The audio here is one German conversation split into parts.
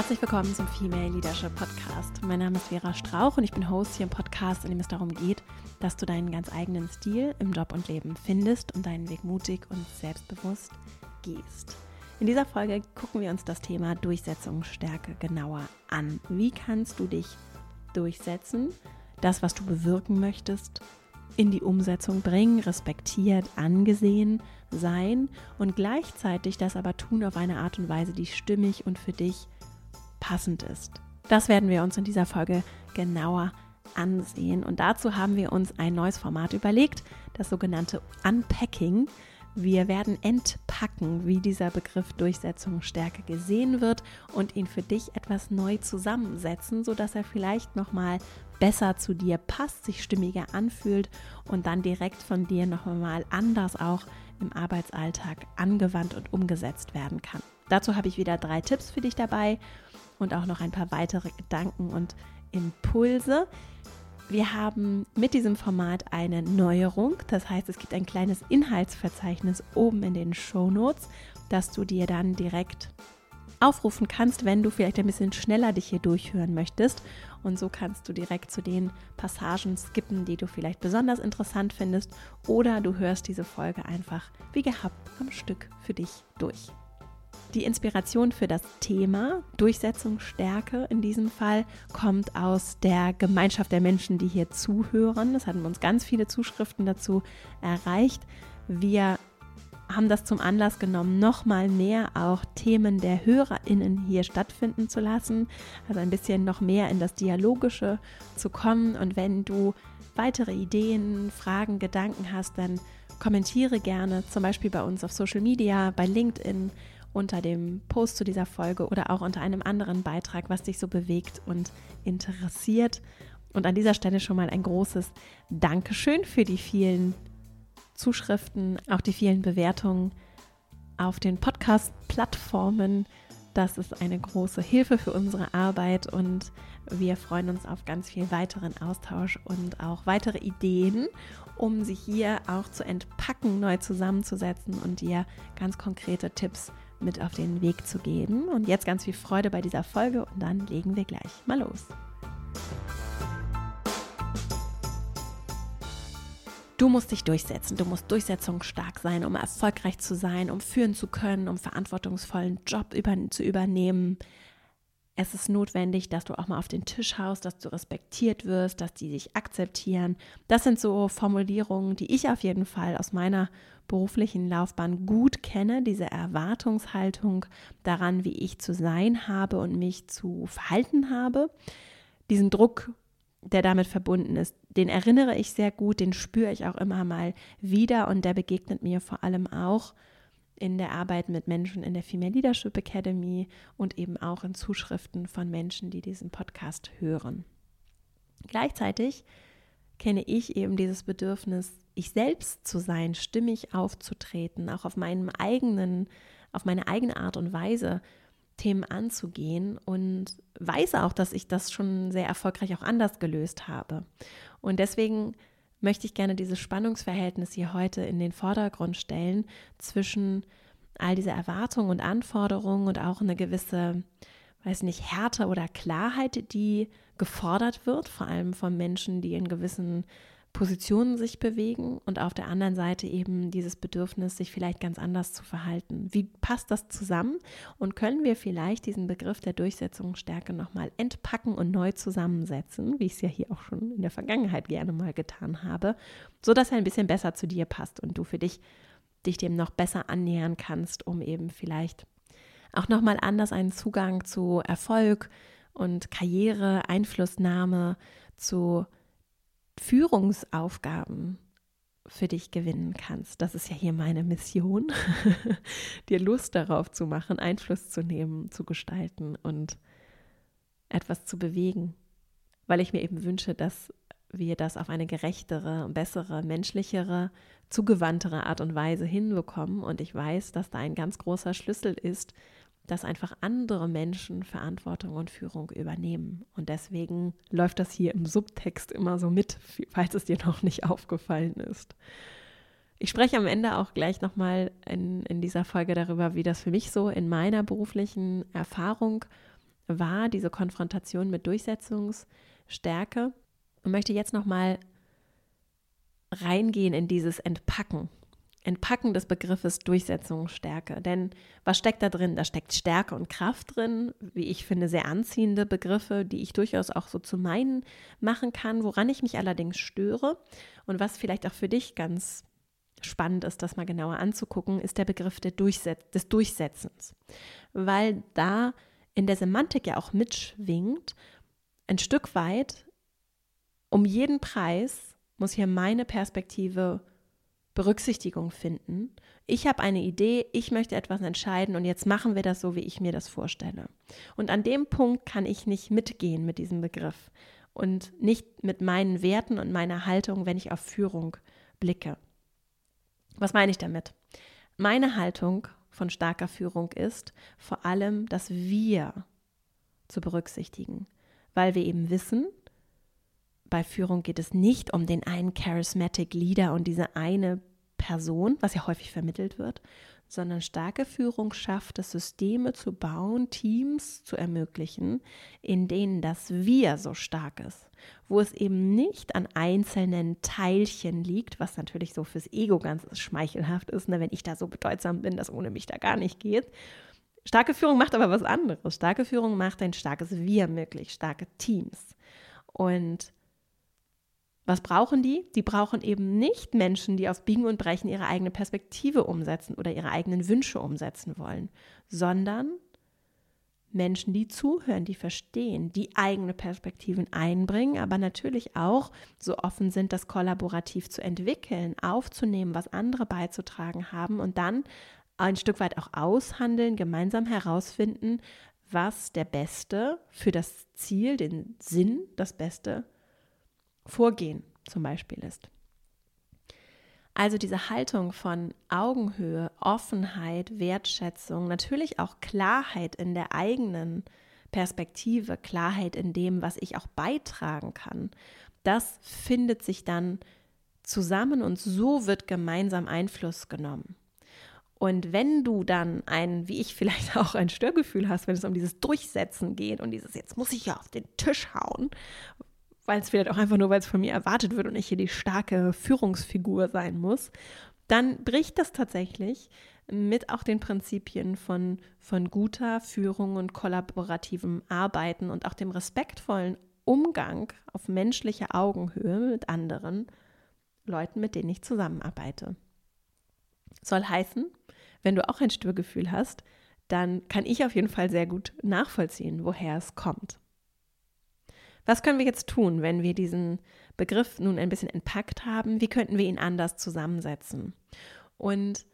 Herzlich willkommen zum Female Leadership Podcast. Mein Name ist Vera Strauch und ich bin Host hier im Podcast, in dem es darum geht, dass du deinen ganz eigenen Stil im Job und Leben findest und deinen Weg mutig und selbstbewusst gehst. In dieser Folge gucken wir uns das Thema Durchsetzungsstärke genauer an. Wie kannst du dich durchsetzen, das, was du bewirken möchtest, in die Umsetzung bringen, respektiert, angesehen sein und gleichzeitig das aber tun auf eine Art und Weise, die stimmig und für dich passend ist. Das werden wir uns in dieser Folge genauer ansehen und dazu haben wir uns ein neues Format überlegt, das sogenannte Unpacking. Wir werden entpacken, wie dieser Begriff Durchsetzungsstärke gesehen wird und ihn für dich etwas neu zusammensetzen, sodass er vielleicht nochmal besser zu dir passt, sich stimmiger anfühlt und dann direkt von dir nochmal anders auch im Arbeitsalltag angewandt und umgesetzt werden kann. Dazu habe ich wieder drei Tipps für dich dabei und auch noch ein paar weitere Gedanken und Impulse. Wir haben mit diesem Format eine Neuerung. Das heißt, es gibt ein kleines Inhaltsverzeichnis oben in den Show Notes, das du dir dann direkt aufrufen kannst, wenn du vielleicht ein bisschen schneller dich hier durchhören möchtest. Und so kannst du direkt zu den Passagen skippen, die du vielleicht besonders interessant findest. Oder du hörst diese Folge einfach wie gehabt am Stück für dich durch. Die Inspiration für das Thema Durchsetzungsstärke in diesem Fall kommt aus der Gemeinschaft der Menschen, die hier zuhören. Es hatten uns ganz viele Zuschriften dazu erreicht. Wir haben das zum Anlass genommen, nochmal mehr auch Themen der HörerInnen hier stattfinden zu lassen. Also ein bisschen noch mehr in das Dialogische zu kommen. Und wenn du weitere Ideen, Fragen, Gedanken hast, dann kommentiere gerne, zum Beispiel bei uns auf Social Media, bei LinkedIn unter dem Post zu dieser Folge oder auch unter einem anderen Beitrag, was dich so bewegt und interessiert. Und an dieser Stelle schon mal ein großes Dankeschön für die vielen Zuschriften, auch die vielen Bewertungen auf den Podcast-Plattformen. Das ist eine große Hilfe für unsere Arbeit und wir freuen uns auf ganz viel weiteren Austausch und auch weitere Ideen, um sie hier auch zu entpacken, neu zusammenzusetzen und dir ganz konkrete Tipps mit auf den Weg zu geben. Und jetzt ganz viel Freude bei dieser Folge und dann legen wir gleich mal los. Du musst dich durchsetzen, du musst durchsetzungsstark sein, um erfolgreich zu sein, um führen zu können, um verantwortungsvollen Job über, zu übernehmen. Es ist notwendig, dass du auch mal auf den Tisch haust, dass du respektiert wirst, dass die dich akzeptieren. Das sind so Formulierungen, die ich auf jeden Fall aus meiner beruflichen Laufbahn gut kenne, diese Erwartungshaltung daran, wie ich zu sein habe und mich zu verhalten habe. Diesen Druck der damit verbunden ist, den erinnere ich sehr gut, den spüre ich auch immer mal wieder und der begegnet mir vor allem auch in der Arbeit mit Menschen in der Female Leadership Academy und eben auch in Zuschriften von Menschen, die diesen Podcast hören. Gleichzeitig kenne ich eben dieses Bedürfnis, ich selbst zu sein, stimmig aufzutreten, auch auf meinem eigenen, auf meine eigene Art und Weise Themen anzugehen und weiß auch, dass ich das schon sehr erfolgreich auch anders gelöst habe. Und deswegen möchte ich gerne dieses Spannungsverhältnis hier heute in den Vordergrund stellen zwischen all dieser Erwartungen und Anforderungen und auch eine gewisse, weiß nicht, Härte oder Klarheit, die gefordert wird, vor allem von Menschen, die in gewissen Positionen sich bewegen und auf der anderen Seite eben dieses Bedürfnis, sich vielleicht ganz anders zu verhalten. Wie passt das zusammen und können wir vielleicht diesen Begriff der Durchsetzungsstärke nochmal entpacken und neu zusammensetzen, wie ich es ja hier auch schon in der Vergangenheit gerne mal getan habe, sodass er ein bisschen besser zu dir passt und du für dich dich dem noch besser annähern kannst, um eben vielleicht auch nochmal anders einen Zugang zu Erfolg und Karriere, Einflussnahme, zu Führungsaufgaben für dich gewinnen kannst. Das ist ja hier meine Mission, dir Lust darauf zu machen, Einfluss zu nehmen, zu gestalten und etwas zu bewegen, weil ich mir eben wünsche, dass wir das auf eine gerechtere, bessere, menschlichere, zugewandtere Art und Weise hinbekommen. Und ich weiß, dass da ein ganz großer Schlüssel ist, dass einfach andere Menschen Verantwortung und Führung übernehmen. Und deswegen läuft das hier im Subtext immer so mit, falls es dir noch nicht aufgefallen ist. Ich spreche am Ende auch gleich nochmal in, in dieser Folge darüber, wie das für mich so in meiner beruflichen Erfahrung war diese Konfrontation mit Durchsetzungsstärke und möchte jetzt nochmal reingehen in dieses Entpacken. Entpacken des Begriffes Durchsetzungsstärke. Denn was steckt da drin? Da steckt Stärke und Kraft drin, wie ich finde, sehr anziehende Begriffe, die ich durchaus auch so zu meinen machen kann, woran ich mich allerdings störe und was vielleicht auch für dich ganz spannend ist, das mal genauer anzugucken, ist der Begriff Durchset des Durchsetzens. Weil da in der Semantik ja auch mitschwingt, ein Stück weit, um jeden Preis muss hier meine Perspektive Berücksichtigung finden. Ich habe eine Idee, ich möchte etwas entscheiden und jetzt machen wir das so, wie ich mir das vorstelle. Und an dem Punkt kann ich nicht mitgehen mit diesem Begriff und nicht mit meinen Werten und meiner Haltung, wenn ich auf Führung blicke. Was meine ich damit? Meine Haltung von starker Führung ist vor allem das Wir zu berücksichtigen, weil wir eben wissen, bei Führung geht es nicht um den einen Charismatic Leader und diese eine Person, was ja häufig vermittelt wird, sondern starke Führung schafft es, Systeme zu bauen, Teams zu ermöglichen, in denen das Wir so stark ist, wo es eben nicht an einzelnen Teilchen liegt, was natürlich so fürs Ego ganz schmeichelhaft ist, ne, wenn ich da so bedeutsam bin, dass ohne mich da gar nicht geht. Starke Führung macht aber was anderes. Starke Führung macht ein starkes Wir möglich, starke Teams. Und was brauchen die? Die brauchen eben nicht Menschen, die auf Biegen und Brechen ihre eigene Perspektive umsetzen oder ihre eigenen Wünsche umsetzen wollen, sondern Menschen, die zuhören, die verstehen, die eigene Perspektiven einbringen, aber natürlich auch so offen sind, das kollaborativ zu entwickeln, aufzunehmen, was andere beizutragen haben und dann ein Stück weit auch aushandeln, gemeinsam herausfinden, was der Beste für das Ziel, den Sinn, das Beste Vorgehen zum Beispiel ist. Also diese Haltung von Augenhöhe, Offenheit, Wertschätzung, natürlich auch Klarheit in der eigenen Perspektive, Klarheit in dem, was ich auch beitragen kann, das findet sich dann zusammen und so wird gemeinsam Einfluss genommen. Und wenn du dann ein, wie ich vielleicht auch ein Störgefühl hast, wenn es um dieses Durchsetzen geht und dieses, jetzt muss ich ja auf den Tisch hauen, weil es vielleicht auch einfach nur, weil es von mir erwartet wird und ich hier die starke Führungsfigur sein muss, dann bricht das tatsächlich mit auch den Prinzipien von, von guter Führung und kollaborativem Arbeiten und auch dem respektvollen Umgang auf menschlicher Augenhöhe mit anderen Leuten, mit denen ich zusammenarbeite. Soll heißen, wenn du auch ein Störgefühl hast, dann kann ich auf jeden Fall sehr gut nachvollziehen, woher es kommt. Was können wir jetzt tun, wenn wir diesen Begriff nun ein bisschen entpackt haben? Wie könnten wir ihn anders zusammensetzen? Und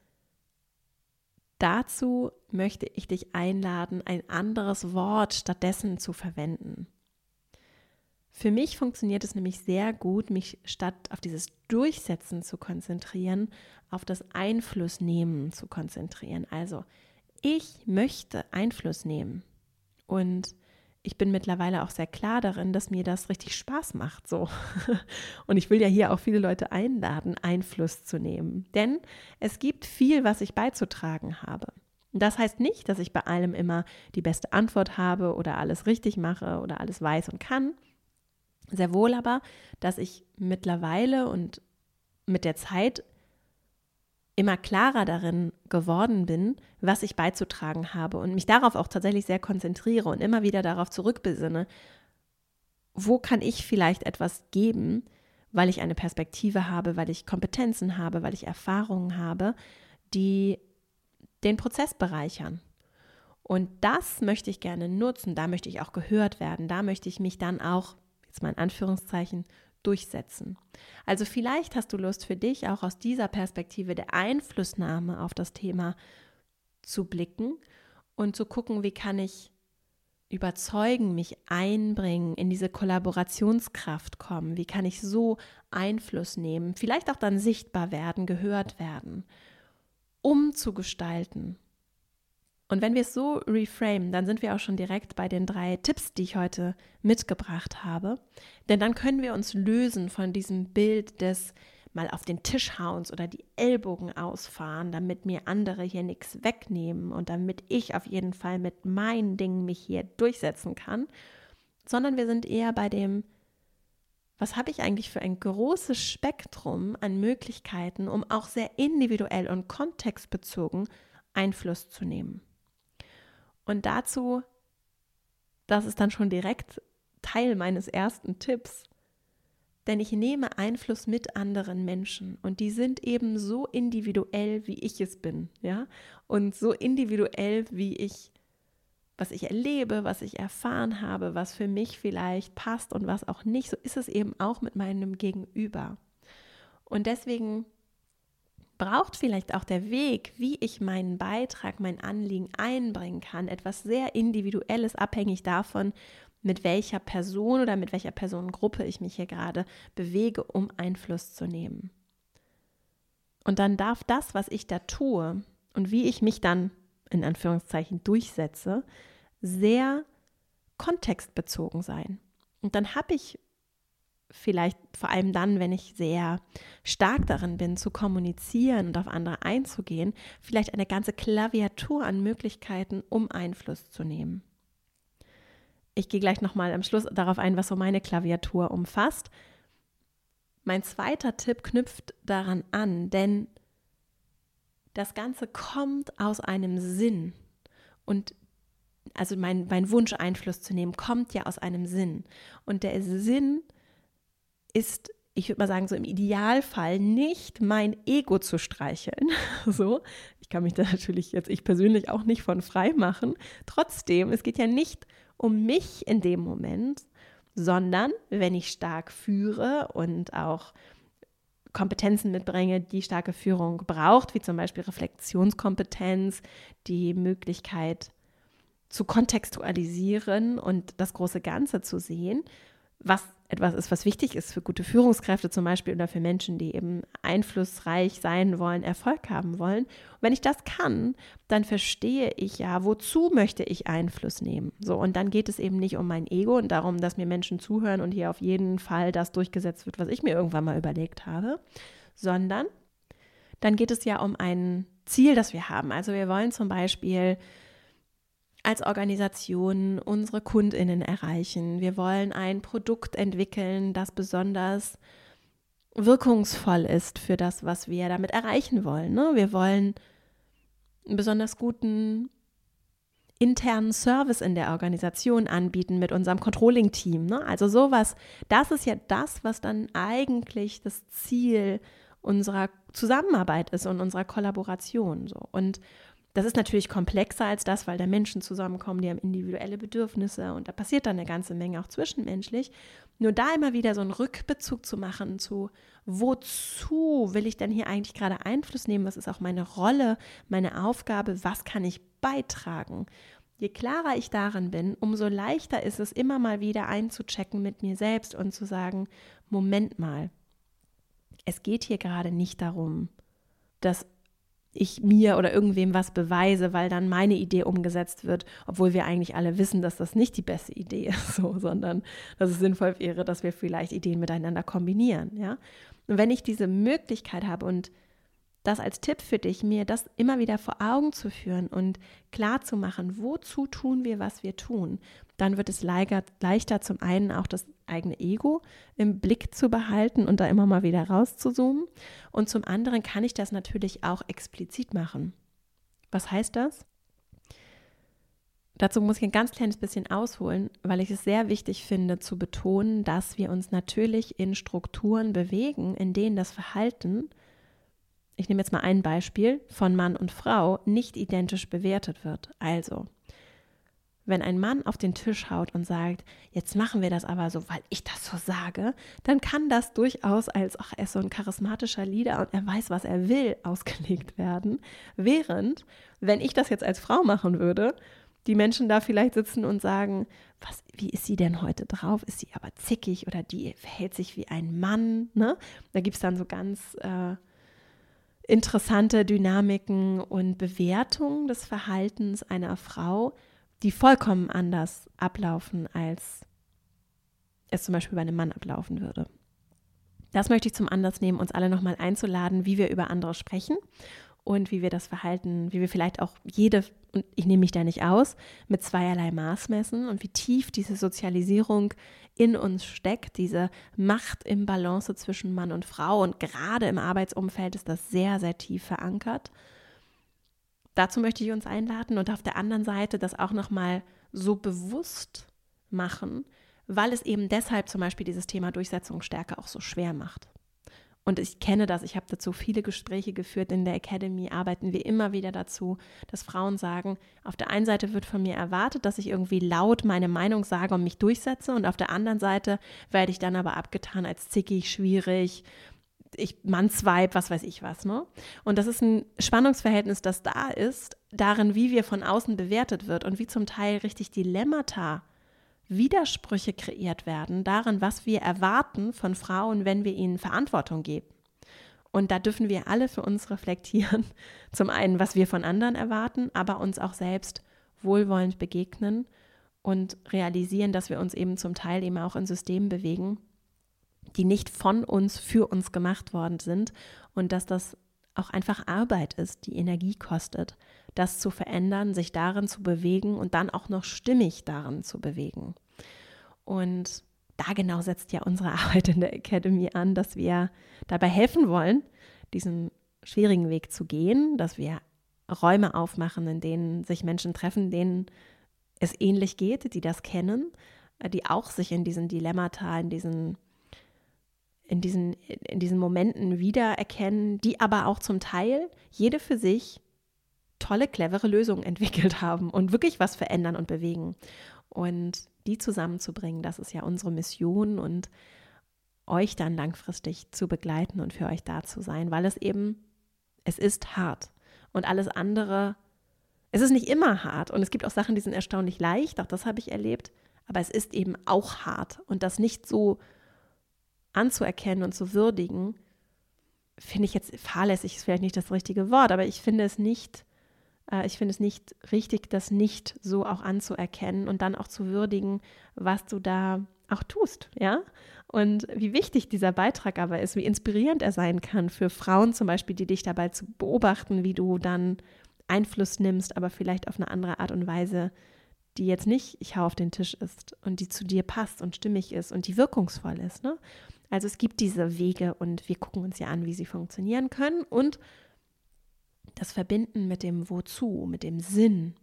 dazu möchte ich dich einladen, ein anderes Wort stattdessen zu verwenden. Für mich funktioniert es nämlich sehr gut, mich statt auf dieses Durchsetzen zu konzentrieren, auf das Einflussnehmen zu konzentrieren. Also, ich möchte Einfluss nehmen. Und ich bin mittlerweile auch sehr klar darin, dass mir das richtig Spaß macht. So. Und ich will ja hier auch viele Leute einladen, Einfluss zu nehmen. Denn es gibt viel, was ich beizutragen habe. Das heißt nicht, dass ich bei allem immer die beste Antwort habe oder alles richtig mache oder alles weiß und kann. Sehr wohl aber, dass ich mittlerweile und mit der Zeit immer klarer darin geworden bin, was ich beizutragen habe und mich darauf auch tatsächlich sehr konzentriere und immer wieder darauf zurückbesinne, wo kann ich vielleicht etwas geben, weil ich eine Perspektive habe, weil ich Kompetenzen habe, weil ich Erfahrungen habe, die den Prozess bereichern. Und das möchte ich gerne nutzen, da möchte ich auch gehört werden, da möchte ich mich dann auch, jetzt mal in Anführungszeichen, durchsetzen. Also vielleicht hast du Lust für dich auch aus dieser Perspektive der Einflussnahme auf das Thema zu blicken und zu gucken, wie kann ich überzeugen, mich einbringen, in diese Kollaborationskraft kommen, wie kann ich so Einfluss nehmen, vielleicht auch dann sichtbar werden, gehört werden, um zu gestalten und wenn wir es so reframe, dann sind wir auch schon direkt bei den drei Tipps, die ich heute mitgebracht habe. Denn dann können wir uns lösen von diesem Bild des mal auf den Tisch hauen oder die Ellbogen ausfahren, damit mir andere hier nichts wegnehmen und damit ich auf jeden Fall mit meinen Dingen mich hier durchsetzen kann, sondern wir sind eher bei dem, was habe ich eigentlich für ein großes Spektrum an Möglichkeiten, um auch sehr individuell und kontextbezogen Einfluss zu nehmen. Und dazu, das ist dann schon direkt Teil meines ersten Tipps, denn ich nehme Einfluss mit anderen Menschen und die sind eben so individuell, wie ich es bin, ja, und so individuell, wie ich, was ich erlebe, was ich erfahren habe, was für mich vielleicht passt und was auch nicht. So ist es eben auch mit meinem Gegenüber. Und deswegen braucht vielleicht auch der Weg, wie ich meinen Beitrag, mein Anliegen einbringen kann, etwas sehr Individuelles, abhängig davon, mit welcher Person oder mit welcher Personengruppe ich mich hier gerade bewege, um Einfluss zu nehmen. Und dann darf das, was ich da tue und wie ich mich dann in Anführungszeichen durchsetze, sehr kontextbezogen sein. Und dann habe ich vielleicht vor allem dann, wenn ich sehr stark darin bin, zu kommunizieren und auf andere einzugehen, vielleicht eine ganze Klaviatur an Möglichkeiten, um Einfluss zu nehmen. Ich gehe gleich nochmal am Schluss darauf ein, was so meine Klaviatur umfasst. Mein zweiter Tipp knüpft daran an, denn das Ganze kommt aus einem Sinn. Und also mein, mein Wunsch, Einfluss zu nehmen, kommt ja aus einem Sinn. Und der Sinn ist, ich würde mal sagen, so im Idealfall nicht mein Ego zu streicheln. So, ich kann mich da natürlich jetzt ich persönlich auch nicht von frei machen. Trotzdem, es geht ja nicht um mich in dem Moment, sondern wenn ich stark führe und auch Kompetenzen mitbringe, die starke Führung braucht, wie zum Beispiel Reflexionskompetenz, die Möglichkeit zu kontextualisieren und das große Ganze zu sehen, was etwas ist, was wichtig ist für gute Führungskräfte zum Beispiel oder für Menschen, die eben einflussreich sein wollen, Erfolg haben wollen. Und wenn ich das kann, dann verstehe ich ja, wozu möchte ich Einfluss nehmen. So, und dann geht es eben nicht um mein Ego und darum, dass mir Menschen zuhören und hier auf jeden Fall das durchgesetzt wird, was ich mir irgendwann mal überlegt habe, sondern dann geht es ja um ein Ziel, das wir haben. Also wir wollen zum Beispiel als Organisation unsere Kundinnen erreichen. Wir wollen ein Produkt entwickeln, das besonders wirkungsvoll ist für das, was wir damit erreichen wollen. Ne? Wir wollen einen besonders guten internen Service in der Organisation anbieten mit unserem Controlling-Team. Ne? Also sowas, das ist ja das, was dann eigentlich das Ziel unserer Zusammenarbeit ist und unserer Kollaboration. So. Und das ist natürlich komplexer als das, weil da Menschen zusammenkommen, die haben individuelle Bedürfnisse und da passiert dann eine ganze Menge auch zwischenmenschlich. Nur da immer wieder so einen Rückbezug zu machen zu, wozu will ich denn hier eigentlich gerade Einfluss nehmen? Was ist auch meine Rolle, meine Aufgabe? Was kann ich beitragen? Je klarer ich darin bin, umso leichter ist es immer mal wieder einzuchecken mit mir selbst und zu sagen, Moment mal, es geht hier gerade nicht darum, dass ich mir oder irgendwem was beweise, weil dann meine Idee umgesetzt wird, obwohl wir eigentlich alle wissen, dass das nicht die beste Idee ist, so, sondern dass es sinnvoll wäre, dass wir vielleicht Ideen miteinander kombinieren, ja. Und wenn ich diese Möglichkeit habe und das als Tipp für dich, mir das immer wieder vor Augen zu führen und klar zu machen, wozu tun wir, was wir tun, dann wird es leichter, zum einen auch das eigene Ego im Blick zu behalten und da immer mal wieder rauszuzoomen. Und zum anderen kann ich das natürlich auch explizit machen. Was heißt das? Dazu muss ich ein ganz kleines bisschen ausholen, weil ich es sehr wichtig finde zu betonen, dass wir uns natürlich in Strukturen bewegen, in denen das Verhalten ich nehme jetzt mal ein Beispiel, von Mann und Frau nicht identisch bewertet wird. Also, wenn ein Mann auf den Tisch haut und sagt, jetzt machen wir das aber so, weil ich das so sage, dann kann das durchaus als, ach, er ist so ein charismatischer Leader und er weiß, was er will, ausgelegt werden. Während, wenn ich das jetzt als Frau machen würde, die Menschen da vielleicht sitzen und sagen, was, wie ist sie denn heute drauf? Ist sie aber zickig oder die verhält sich wie ein Mann? Ne? Da gibt es dann so ganz äh, interessante Dynamiken und Bewertungen des Verhaltens einer Frau, die vollkommen anders ablaufen, als es zum Beispiel bei einem Mann ablaufen würde. Das möchte ich zum Anlass nehmen, uns alle nochmal einzuladen, wie wir über andere sprechen und wie wir das Verhalten, wie wir vielleicht auch jede, und ich nehme mich da nicht aus, mit zweierlei Maß messen und wie tief diese Sozialisierung in uns steckt, diese Macht im Balance zwischen Mann und Frau. Und gerade im Arbeitsumfeld ist das sehr, sehr tief verankert. Dazu möchte ich uns einladen und auf der anderen Seite das auch nochmal so bewusst machen, weil es eben deshalb zum Beispiel dieses Thema Durchsetzungsstärke auch so schwer macht. Und ich kenne das, ich habe dazu viele Gespräche geführt. In der Academy arbeiten wir immer wieder dazu, dass Frauen sagen, auf der einen Seite wird von mir erwartet, dass ich irgendwie laut meine Meinung sage und mich durchsetze und auf der anderen Seite werde ich dann aber abgetan als zickig, schwierig, ich Mannsweib, was weiß ich was, ne? Und das ist ein Spannungsverhältnis, das da ist, darin, wie wir von außen bewertet wird und wie zum Teil richtig Dilemmata Widersprüche kreiert werden darin, was wir erwarten von Frauen, wenn wir ihnen Verantwortung geben. Und da dürfen wir alle für uns reflektieren, zum einen, was wir von anderen erwarten, aber uns auch selbst wohlwollend begegnen und realisieren, dass wir uns eben zum Teil eben auch in Systemen bewegen, die nicht von uns für uns gemacht worden sind und dass das auch einfach Arbeit ist, die Energie kostet, das zu verändern, sich darin zu bewegen und dann auch noch stimmig darin zu bewegen. Und da genau setzt ja unsere Arbeit in der Academy an, dass wir dabei helfen wollen, diesen schwierigen Weg zu gehen, dass wir Räume aufmachen, in denen sich Menschen treffen, denen es ähnlich geht, die das kennen, die auch sich in diesen Dilemmata, in diesen in diesen, in diesen Momenten wiedererkennen, die aber auch zum Teil jede für sich tolle, clevere Lösungen entwickelt haben und wirklich was verändern und bewegen. Und die zusammenzubringen, das ist ja unsere Mission und euch dann langfristig zu begleiten und für euch da zu sein, weil es eben, es ist hart. Und alles andere, es ist nicht immer hart. Und es gibt auch Sachen, die sind erstaunlich leicht, auch das habe ich erlebt, aber es ist eben auch hart. Und das nicht so anzuerkennen und zu würdigen, finde ich jetzt fahrlässig, ist vielleicht nicht das richtige Wort, aber ich finde es nicht, äh, ich finde es nicht richtig, das nicht so auch anzuerkennen und dann auch zu würdigen, was du da auch tust, ja? Und wie wichtig dieser Beitrag aber ist, wie inspirierend er sein kann für Frauen zum Beispiel, die dich dabei zu beobachten, wie du dann Einfluss nimmst, aber vielleicht auf eine andere Art und Weise, die jetzt nicht ich hau auf den Tisch ist und die zu dir passt und stimmig ist und die wirkungsvoll ist. Ne? Also es gibt diese Wege und wir gucken uns ja an, wie sie funktionieren können und das Verbinden mit dem Wozu, mit dem Sinn,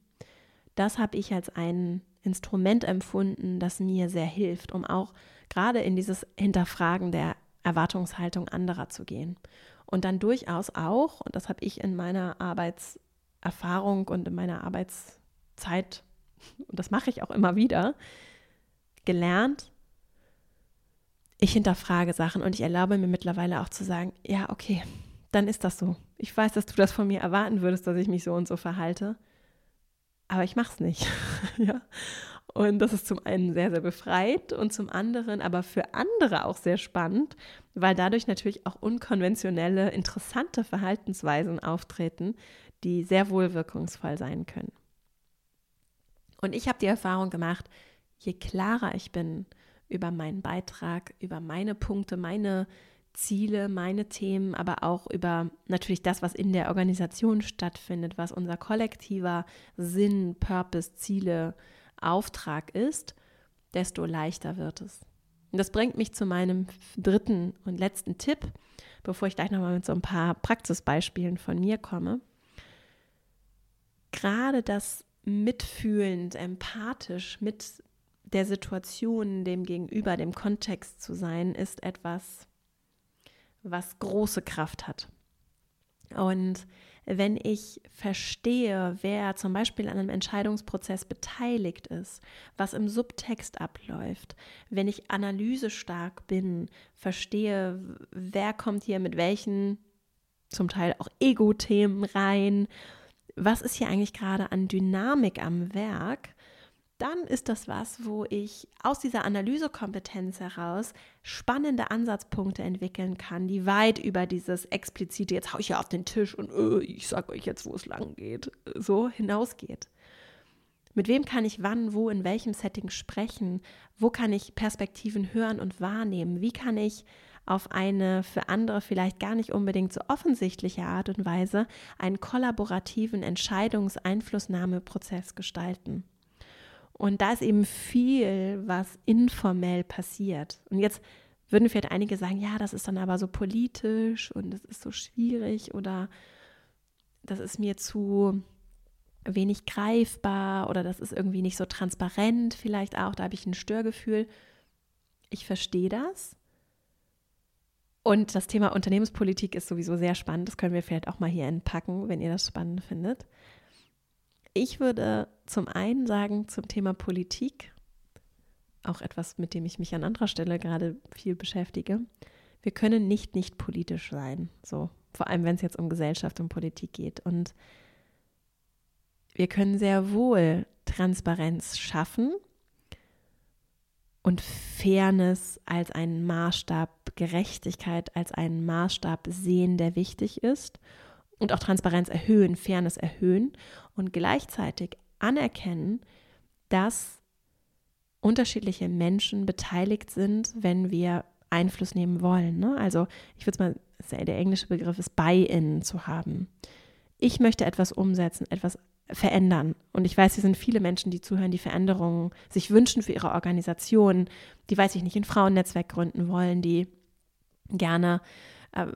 das habe ich als ein Instrument empfunden, das mir sehr hilft, um auch gerade in dieses Hinterfragen der Erwartungshaltung anderer zu gehen. Und dann durchaus auch, und das habe ich in meiner Arbeitserfahrung und in meiner Arbeitszeit, und das mache ich auch immer wieder, gelernt, ich hinterfrage Sachen und ich erlaube mir mittlerweile auch zu sagen, ja, okay, dann ist das so. Ich weiß, dass du das von mir erwarten würdest, dass ich mich so und so verhalte, aber ich mache es nicht. ja. Und das ist zum einen sehr, sehr befreit und zum anderen aber für andere auch sehr spannend, weil dadurch natürlich auch unkonventionelle, interessante Verhaltensweisen auftreten, die sehr wohl wirkungsvoll sein können. Und ich habe die Erfahrung gemacht, je klarer ich bin über meinen Beitrag, über meine Punkte, meine Ziele, meine Themen, aber auch über natürlich das, was in der Organisation stattfindet, was unser kollektiver Sinn, Purpose, Ziele, Auftrag ist, desto leichter wird es. Und das bringt mich zu meinem dritten und letzten Tipp, bevor ich gleich nochmal mit so ein paar Praxisbeispielen von mir komme. Gerade das mitfühlend, empathisch mit der Situation, dem Gegenüber, dem Kontext zu sein, ist etwas, was große Kraft hat. Und wenn ich verstehe, wer zum Beispiel an einem Entscheidungsprozess beteiligt ist, was im Subtext abläuft, wenn ich analysestark bin, verstehe, wer kommt hier mit welchen, zum Teil auch Ego-Themen rein, was ist hier eigentlich gerade an Dynamik am Werk, dann ist das was, wo ich aus dieser Analysekompetenz heraus spannende Ansatzpunkte entwickeln kann, die weit über dieses explizite, jetzt haue ich ja auf den Tisch und öh, ich sage euch jetzt, wo es lang geht, so hinausgeht. Mit wem kann ich wann, wo, in welchem Setting sprechen? Wo kann ich Perspektiven hören und wahrnehmen? Wie kann ich auf eine für andere vielleicht gar nicht unbedingt so offensichtliche Art und Weise einen kollaborativen Entscheidungseinflussnahmeprozess gestalten? Und da ist eben viel, was informell passiert. Und jetzt würden vielleicht einige sagen, ja, das ist dann aber so politisch und das ist so schwierig oder das ist mir zu wenig greifbar oder das ist irgendwie nicht so transparent vielleicht auch, da habe ich ein Störgefühl. Ich verstehe das. Und das Thema Unternehmenspolitik ist sowieso sehr spannend. Das können wir vielleicht auch mal hier entpacken, wenn ihr das spannend findet. Ich würde zum einen sagen zum Thema Politik, auch etwas, mit dem ich mich an anderer Stelle gerade viel beschäftige. Wir können nicht nicht politisch sein, so vor allem wenn es jetzt um Gesellschaft und Politik geht. Und wir können sehr wohl Transparenz schaffen und Fairness als einen Maßstab, Gerechtigkeit als einen Maßstab sehen, der wichtig ist und auch Transparenz erhöhen, Fairness erhöhen und gleichzeitig anerkennen, dass unterschiedliche Menschen beteiligt sind, wenn wir Einfluss nehmen wollen. Ne? Also ich würde es mal, der englische Begriff ist Buy-in zu haben. Ich möchte etwas umsetzen, etwas verändern. Und ich weiß, hier sind viele Menschen, die zuhören, die Veränderungen sich wünschen für ihre Organisation, die, weiß ich nicht, ein Frauennetzwerk gründen wollen, die gerne äh,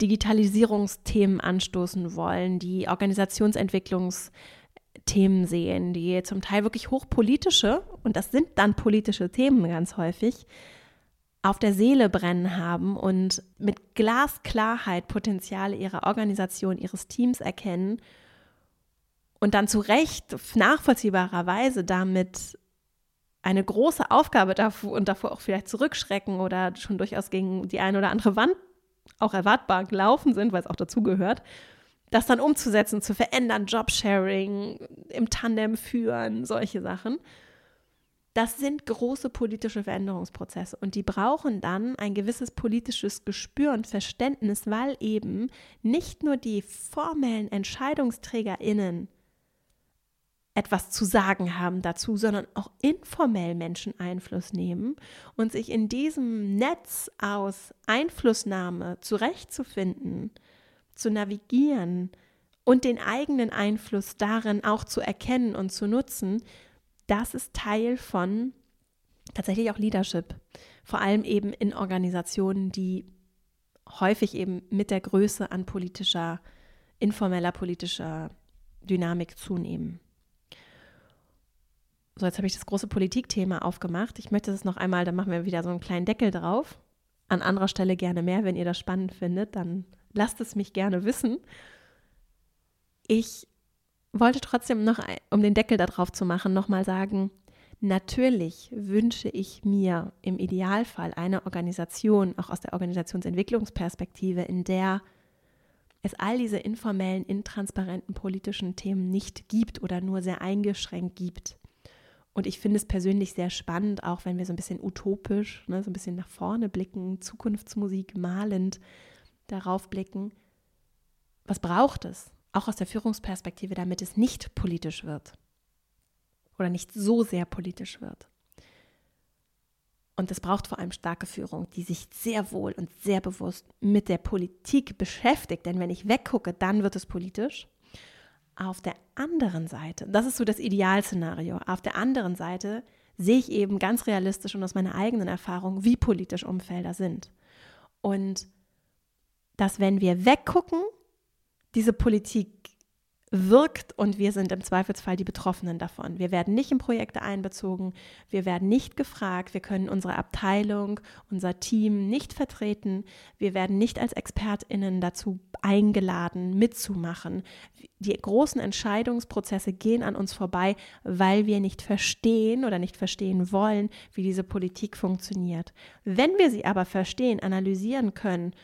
Digitalisierungsthemen anstoßen wollen, die Organisationsentwicklungsthemen sehen, die zum Teil wirklich hochpolitische, und das sind dann politische Themen ganz häufig, auf der Seele brennen haben und mit Glasklarheit Potenziale ihrer Organisation, ihres Teams erkennen und dann zu Recht nachvollziehbarerweise damit eine große Aufgabe davor und davor auch vielleicht zurückschrecken oder schon durchaus gegen die eine oder andere Wand auch erwartbar gelaufen sind, weil es auch dazugehört, das dann umzusetzen, zu verändern, Jobsharing, im Tandem führen, solche Sachen. Das sind große politische Veränderungsprozesse und die brauchen dann ein gewisses politisches Gespür und Verständnis, weil eben nicht nur die formellen EntscheidungsträgerInnen etwas zu sagen haben dazu, sondern auch informell Menschen Einfluss nehmen und sich in diesem Netz aus Einflussnahme zurechtzufinden, zu navigieren und den eigenen Einfluss darin auch zu erkennen und zu nutzen, das ist Teil von tatsächlich auch Leadership. Vor allem eben in Organisationen, die häufig eben mit der Größe an politischer, informeller politischer Dynamik zunehmen. So, jetzt habe ich das große Politikthema aufgemacht. Ich möchte das noch einmal, dann machen wir wieder so einen kleinen Deckel drauf. An anderer Stelle gerne mehr. Wenn ihr das spannend findet, dann lasst es mich gerne wissen. Ich wollte trotzdem noch, um den Deckel darauf zu machen, nochmal sagen, natürlich wünsche ich mir im Idealfall eine Organisation, auch aus der Organisationsentwicklungsperspektive, in der es all diese informellen, intransparenten politischen Themen nicht gibt oder nur sehr eingeschränkt gibt. Und ich finde es persönlich sehr spannend, auch wenn wir so ein bisschen utopisch, ne, so ein bisschen nach vorne blicken, Zukunftsmusik malend darauf blicken. Was braucht es, auch aus der Führungsperspektive, damit es nicht politisch wird oder nicht so sehr politisch wird? Und es braucht vor allem starke Führung, die sich sehr wohl und sehr bewusst mit der Politik beschäftigt. Denn wenn ich weggucke, dann wird es politisch. Auf der anderen Seite, das ist so das Idealszenario, auf der anderen Seite sehe ich eben ganz realistisch und aus meiner eigenen Erfahrung, wie politisch Umfelder sind. Und dass wenn wir weggucken, diese Politik wirkt und wir sind im Zweifelsfall die Betroffenen davon. Wir werden nicht in Projekte einbezogen, wir werden nicht gefragt, wir können unsere Abteilung, unser Team nicht vertreten, wir werden nicht als Expertinnen dazu eingeladen, mitzumachen. Die großen Entscheidungsprozesse gehen an uns vorbei, weil wir nicht verstehen oder nicht verstehen wollen, wie diese Politik funktioniert. Wenn wir sie aber verstehen, analysieren können,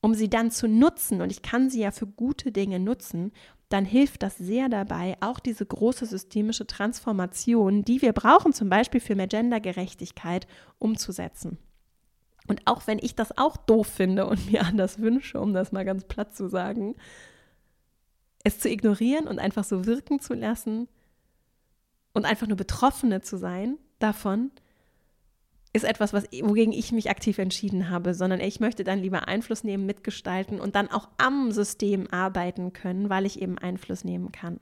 um sie dann zu nutzen, und ich kann sie ja für gute Dinge nutzen, dann hilft das sehr dabei, auch diese große systemische Transformation, die wir brauchen, zum Beispiel für mehr Gendergerechtigkeit, umzusetzen. Und auch wenn ich das auch doof finde und mir anders wünsche, um das mal ganz platt zu sagen, es zu ignorieren und einfach so wirken zu lassen, und einfach nur Betroffene zu sein davon, ist etwas, was, wogegen ich mich aktiv entschieden habe, sondern ich möchte dann lieber Einfluss nehmen, mitgestalten und dann auch am System arbeiten können, weil ich eben Einfluss nehmen kann.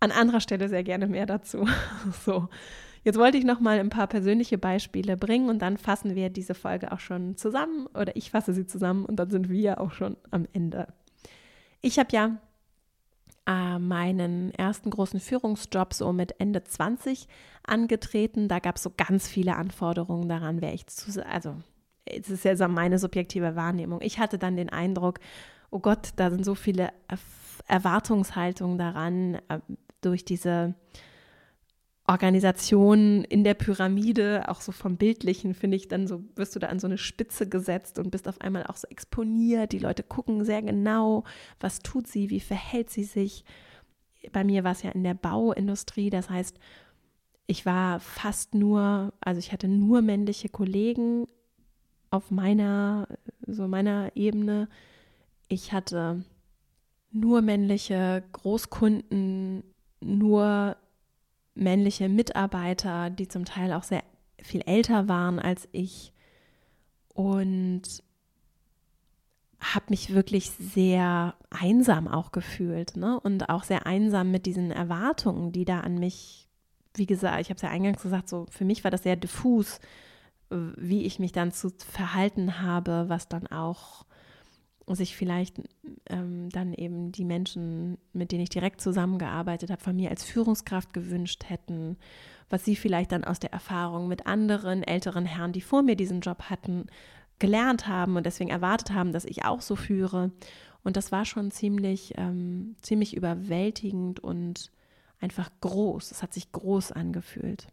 An anderer Stelle sehr gerne mehr dazu. so. Jetzt wollte ich noch mal ein paar persönliche Beispiele bringen und dann fassen wir diese Folge auch schon zusammen oder ich fasse sie zusammen und dann sind wir auch schon am Ende. Ich habe ja äh, meinen ersten großen Führungsjob so mit Ende 20 angetreten. Da gab es so ganz viele Anforderungen daran, wer ich zu, also es ist ja so meine subjektive Wahrnehmung. Ich hatte dann den Eindruck, oh Gott, da sind so viele Erwartungshaltungen daran, äh, durch diese Organisation in der Pyramide, auch so vom Bildlichen, finde ich, dann so wirst du da an so eine Spitze gesetzt und bist auf einmal auch so exponiert. Die Leute gucken sehr genau, was tut sie, wie verhält sie sich. Bei mir war es ja in der Bauindustrie, das heißt, ich war fast nur, also ich hatte nur männliche Kollegen auf meiner, so meiner Ebene. Ich hatte nur männliche Großkunden, nur männliche Mitarbeiter, die zum Teil auch sehr viel älter waren als ich und habe mich wirklich sehr einsam auch gefühlt ne? und auch sehr einsam mit diesen Erwartungen, die da an mich, wie gesagt, ich habe es ja eingangs gesagt, so für mich war das sehr diffus, wie ich mich dann zu verhalten habe, was dann auch sich vielleicht ähm, dann eben die Menschen, mit denen ich direkt zusammengearbeitet habe, von mir als Führungskraft gewünscht hätten, was sie vielleicht dann aus der Erfahrung mit anderen älteren Herren, die vor mir diesen Job hatten, gelernt haben und deswegen erwartet haben, dass ich auch so führe. Und das war schon ziemlich, ähm, ziemlich überwältigend und einfach groß. Es hat sich groß angefühlt.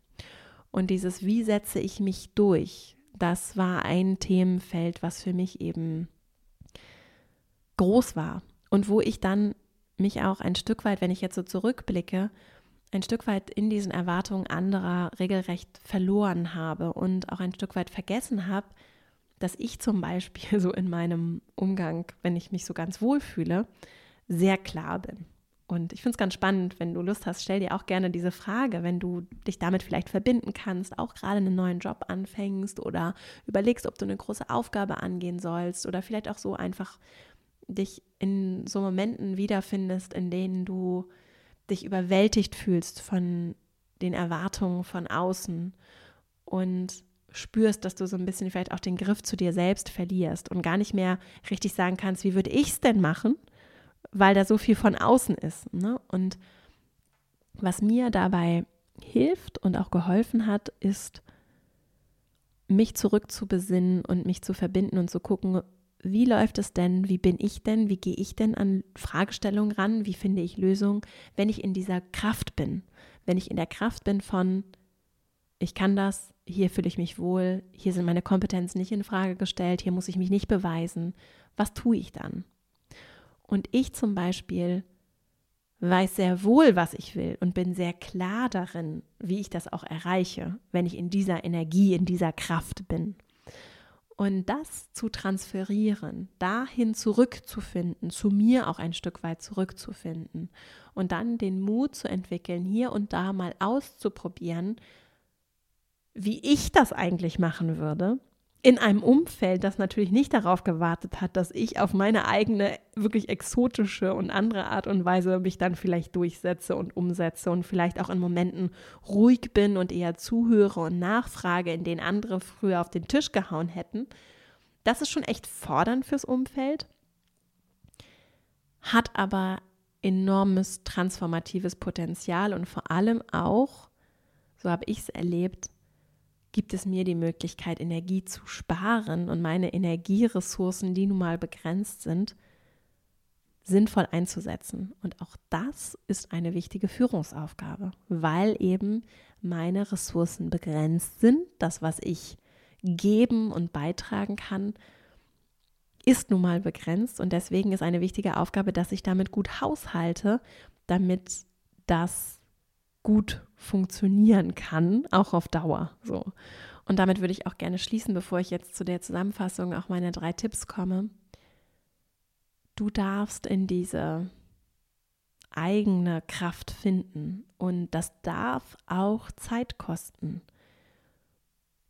Und dieses, wie setze ich mich durch, das war ein Themenfeld, was für mich eben groß war und wo ich dann mich auch ein Stück weit, wenn ich jetzt so zurückblicke, ein Stück weit in diesen Erwartungen anderer regelrecht verloren habe und auch ein Stück weit vergessen habe, dass ich zum Beispiel so in meinem Umgang, wenn ich mich so ganz wohl fühle, sehr klar bin. Und ich finde es ganz spannend, wenn du Lust hast, stell dir auch gerne diese Frage, wenn du dich damit vielleicht verbinden kannst, auch gerade einen neuen Job anfängst oder überlegst, ob du eine große Aufgabe angehen sollst oder vielleicht auch so einfach dich in so Momenten wiederfindest, in denen du dich überwältigt fühlst von den Erwartungen von außen und spürst, dass du so ein bisschen vielleicht auch den Griff zu dir selbst verlierst und gar nicht mehr richtig sagen kannst, wie würde ich es denn machen, weil da so viel von außen ist. Ne? Und was mir dabei hilft und auch geholfen hat, ist, mich zurückzubesinnen und mich zu verbinden und zu gucken, wie läuft es denn, wie bin ich denn, wie gehe ich denn an Fragestellungen ran, wie finde ich Lösungen, wenn ich in dieser Kraft bin, wenn ich in der Kraft bin von, ich kann das, hier fühle ich mich wohl, hier sind meine Kompetenzen nicht in Frage gestellt, hier muss ich mich nicht beweisen, was tue ich dann? Und ich zum Beispiel weiß sehr wohl, was ich will und bin sehr klar darin, wie ich das auch erreiche, wenn ich in dieser Energie, in dieser Kraft bin. Und das zu transferieren, dahin zurückzufinden, zu mir auch ein Stück weit zurückzufinden und dann den Mut zu entwickeln, hier und da mal auszuprobieren, wie ich das eigentlich machen würde in einem Umfeld, das natürlich nicht darauf gewartet hat, dass ich auf meine eigene wirklich exotische und andere Art und Weise mich dann vielleicht durchsetze und umsetze und vielleicht auch in Momenten ruhig bin und eher zuhöre und nachfrage, in denen andere früher auf den Tisch gehauen hätten. Das ist schon echt fordernd fürs Umfeld, hat aber enormes transformatives Potenzial und vor allem auch, so habe ich es erlebt, gibt es mir die Möglichkeit, Energie zu sparen und meine Energieressourcen, die nun mal begrenzt sind, sinnvoll einzusetzen. Und auch das ist eine wichtige Führungsaufgabe, weil eben meine Ressourcen begrenzt sind. Das, was ich geben und beitragen kann, ist nun mal begrenzt. Und deswegen ist eine wichtige Aufgabe, dass ich damit gut haushalte, damit das gut funktionieren kann, auch auf Dauer. So. Und damit würde ich auch gerne schließen, bevor ich jetzt zu der Zusammenfassung auch meine drei Tipps komme. Du darfst in diese eigene Kraft finden. Und das darf auch Zeit kosten.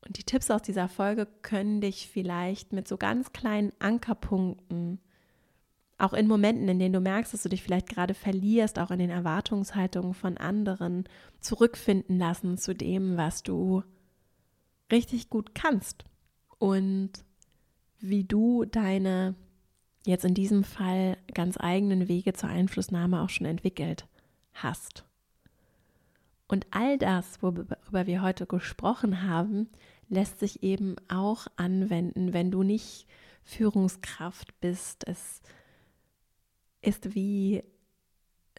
Und die Tipps aus dieser Folge können dich vielleicht mit so ganz kleinen Ankerpunkten, auch in Momenten, in denen du merkst, dass du dich vielleicht gerade verlierst, auch in den Erwartungshaltungen von anderen, zurückfinden lassen zu dem, was du richtig gut kannst und wie du deine jetzt in diesem Fall ganz eigenen Wege zur Einflussnahme auch schon entwickelt hast. Und all das, worüber wir heute gesprochen haben, lässt sich eben auch anwenden, wenn du nicht Führungskraft bist. Es ist wie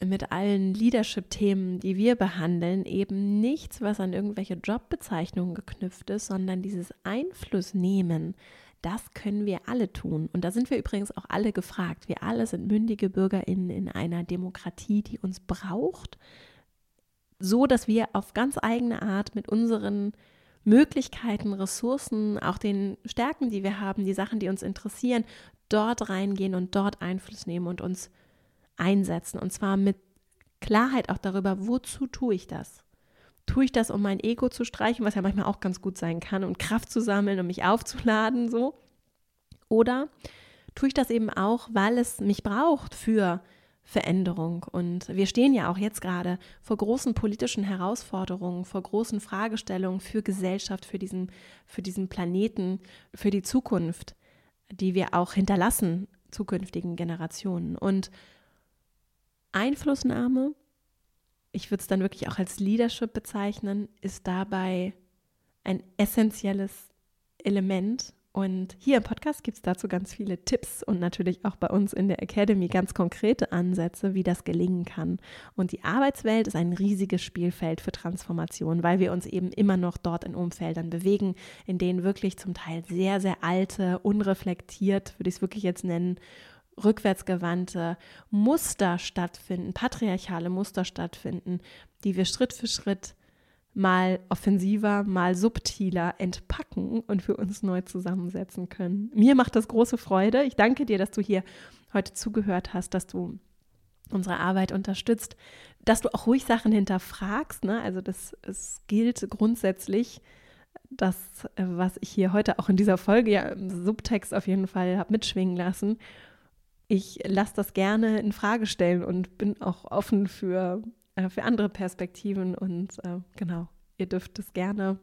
mit allen Leadership-Themen, die wir behandeln, eben nichts, was an irgendwelche Jobbezeichnungen geknüpft ist, sondern dieses Einfluss nehmen, das können wir alle tun. Und da sind wir übrigens auch alle gefragt. Wir alle sind mündige BürgerInnen in einer Demokratie, die uns braucht, so dass wir auf ganz eigene Art mit unseren Möglichkeiten, Ressourcen, auch den Stärken, die wir haben, die Sachen, die uns interessieren, dort reingehen und dort Einfluss nehmen und uns einsetzen. Und zwar mit Klarheit auch darüber, wozu tue ich das? Tue ich das, um mein Ego zu streichen, was ja manchmal auch ganz gut sein kann, um Kraft zu sammeln, um mich aufzuladen, so? Oder tue ich das eben auch, weil es mich braucht für Veränderung. Und wir stehen ja auch jetzt gerade vor großen politischen Herausforderungen, vor großen Fragestellungen für Gesellschaft, für diesen, für diesen Planeten, für die Zukunft, die wir auch hinterlassen zukünftigen Generationen. Und Einflussnahme, ich würde es dann wirklich auch als Leadership bezeichnen, ist dabei ein essentielles Element und hier im Podcast gibt es dazu ganz viele Tipps und natürlich auch bei uns in der Academy ganz konkrete Ansätze, wie das gelingen kann. Und die Arbeitswelt ist ein riesiges Spielfeld für Transformation, weil wir uns eben immer noch dort in Umfeldern bewegen, in denen wirklich zum Teil sehr, sehr alte, unreflektiert, würde ich es wirklich jetzt nennen, rückwärtsgewandte Muster stattfinden, patriarchale Muster stattfinden, die wir Schritt für Schritt mal offensiver, mal subtiler entpacken und für uns neu zusammensetzen können. Mir macht das große Freude. Ich danke dir, dass du hier heute zugehört hast, dass du unsere Arbeit unterstützt, dass du auch ruhig Sachen hinterfragst. Ne? Also das es gilt grundsätzlich, das, was ich hier heute auch in dieser Folge ja im Subtext auf jeden Fall habe mitschwingen lassen. Ich lasse das gerne in Frage stellen und bin auch offen für äh, für andere Perspektiven und äh, genau, ihr dürft es gerne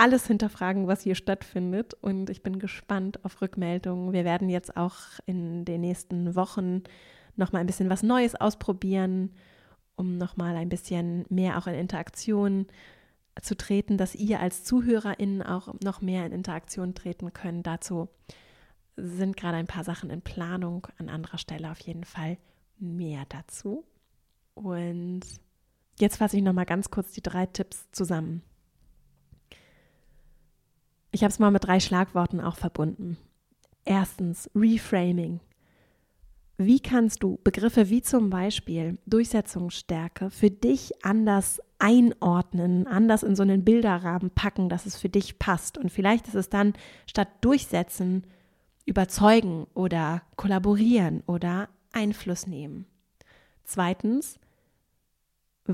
alles hinterfragen, was hier stattfindet und ich bin gespannt auf Rückmeldungen. Wir werden jetzt auch in den nächsten Wochen noch mal ein bisschen was Neues ausprobieren, um noch mal ein bisschen mehr auch in Interaktion zu treten, dass ihr als ZuhörerInnen auch noch mehr in Interaktion treten könnt. Dazu sind gerade ein paar Sachen in Planung, an anderer Stelle auf jeden Fall mehr dazu. Und jetzt fasse ich nochmal ganz kurz die drei Tipps zusammen. Ich habe es mal mit drei Schlagworten auch verbunden. Erstens, Reframing. Wie kannst du Begriffe wie zum Beispiel Durchsetzungsstärke für dich anders einordnen, anders in so einen Bilderrahmen packen, dass es für dich passt? Und vielleicht ist es dann statt durchsetzen, überzeugen oder kollaborieren oder Einfluss nehmen. Zweitens,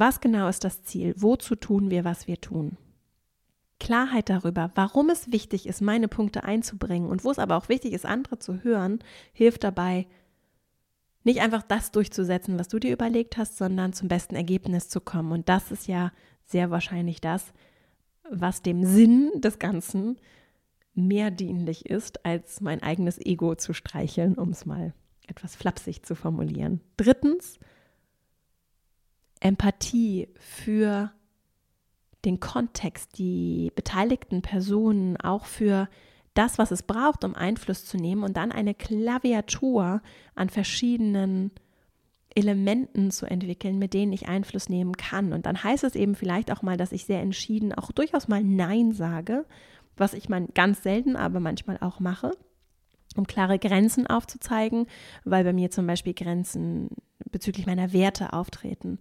was genau ist das Ziel? Wozu tun wir, was wir tun? Klarheit darüber, warum es wichtig ist, meine Punkte einzubringen und wo es aber auch wichtig ist, andere zu hören, hilft dabei, nicht einfach das durchzusetzen, was du dir überlegt hast, sondern zum besten Ergebnis zu kommen. Und das ist ja sehr wahrscheinlich das, was dem Sinn des Ganzen mehr dienlich ist, als mein eigenes Ego zu streicheln, um es mal etwas flapsig zu formulieren. Drittens, Empathie für den Kontext, die beteiligten Personen, auch für das, was es braucht, um Einfluss zu nehmen und dann eine Klaviatur an verschiedenen Elementen zu entwickeln, mit denen ich Einfluss nehmen kann. Und dann heißt es eben vielleicht auch mal, dass ich sehr entschieden auch durchaus mal Nein sage, was ich mal ganz selten, aber manchmal auch mache, um klare Grenzen aufzuzeigen, weil bei mir zum Beispiel Grenzen bezüglich meiner Werte auftreten.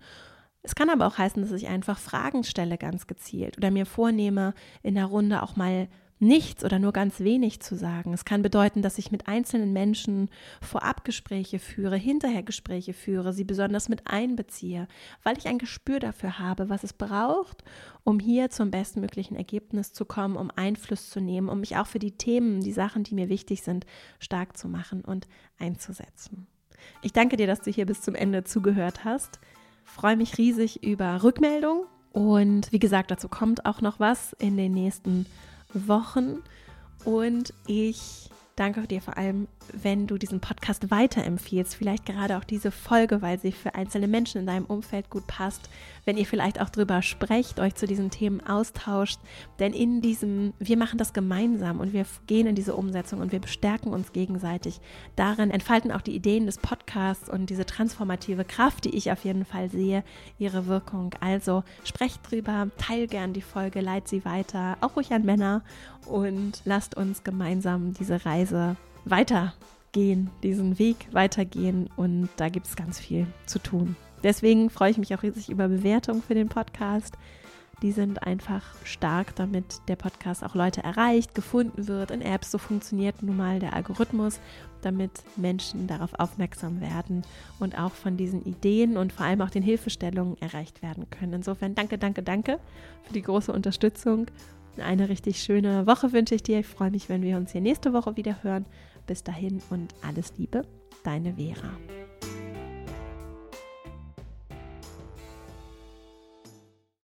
Es kann aber auch heißen, dass ich einfach Fragen stelle ganz gezielt oder mir vornehme, in der Runde auch mal nichts oder nur ganz wenig zu sagen. Es kann bedeuten, dass ich mit einzelnen Menschen Vorabgespräche führe, Hinterhergespräche führe, sie besonders mit einbeziehe, weil ich ein Gespür dafür habe, was es braucht, um hier zum bestmöglichen Ergebnis zu kommen, um Einfluss zu nehmen, um mich auch für die Themen, die Sachen, die mir wichtig sind, stark zu machen und einzusetzen. Ich danke dir, dass du hier bis zum Ende zugehört hast. Freue mich riesig über Rückmeldung und wie gesagt, dazu kommt auch noch was in den nächsten Wochen. Und ich danke dir vor allem, wenn du diesen Podcast weiterempfiehlst. Vielleicht gerade auch diese Folge, weil sie für einzelne Menschen in deinem Umfeld gut passt. Wenn ihr vielleicht auch drüber sprecht, euch zu diesen Themen austauscht. Denn in diesem, wir machen das gemeinsam und wir gehen in diese Umsetzung und wir bestärken uns gegenseitig. Darin entfalten auch die Ideen des Podcasts und diese transformative Kraft, die ich auf jeden Fall sehe, ihre Wirkung. Also sprecht drüber, teil gern die Folge, leit sie weiter, auch ruhig an Männer und lasst uns gemeinsam diese Reise weitergehen, diesen Weg weitergehen und da gibt es ganz viel zu tun. Deswegen freue ich mich auch riesig über Bewertungen für den Podcast. Die sind einfach stark, damit der Podcast auch Leute erreicht, gefunden wird. In Apps so funktioniert nun mal der Algorithmus, damit Menschen darauf aufmerksam werden und auch von diesen Ideen und vor allem auch den Hilfestellungen erreicht werden können. Insofern danke, danke, danke für die große Unterstützung. Eine richtig schöne Woche wünsche ich dir. Ich freue mich, wenn wir uns hier nächste Woche wieder hören. Bis dahin und alles Liebe, deine Vera.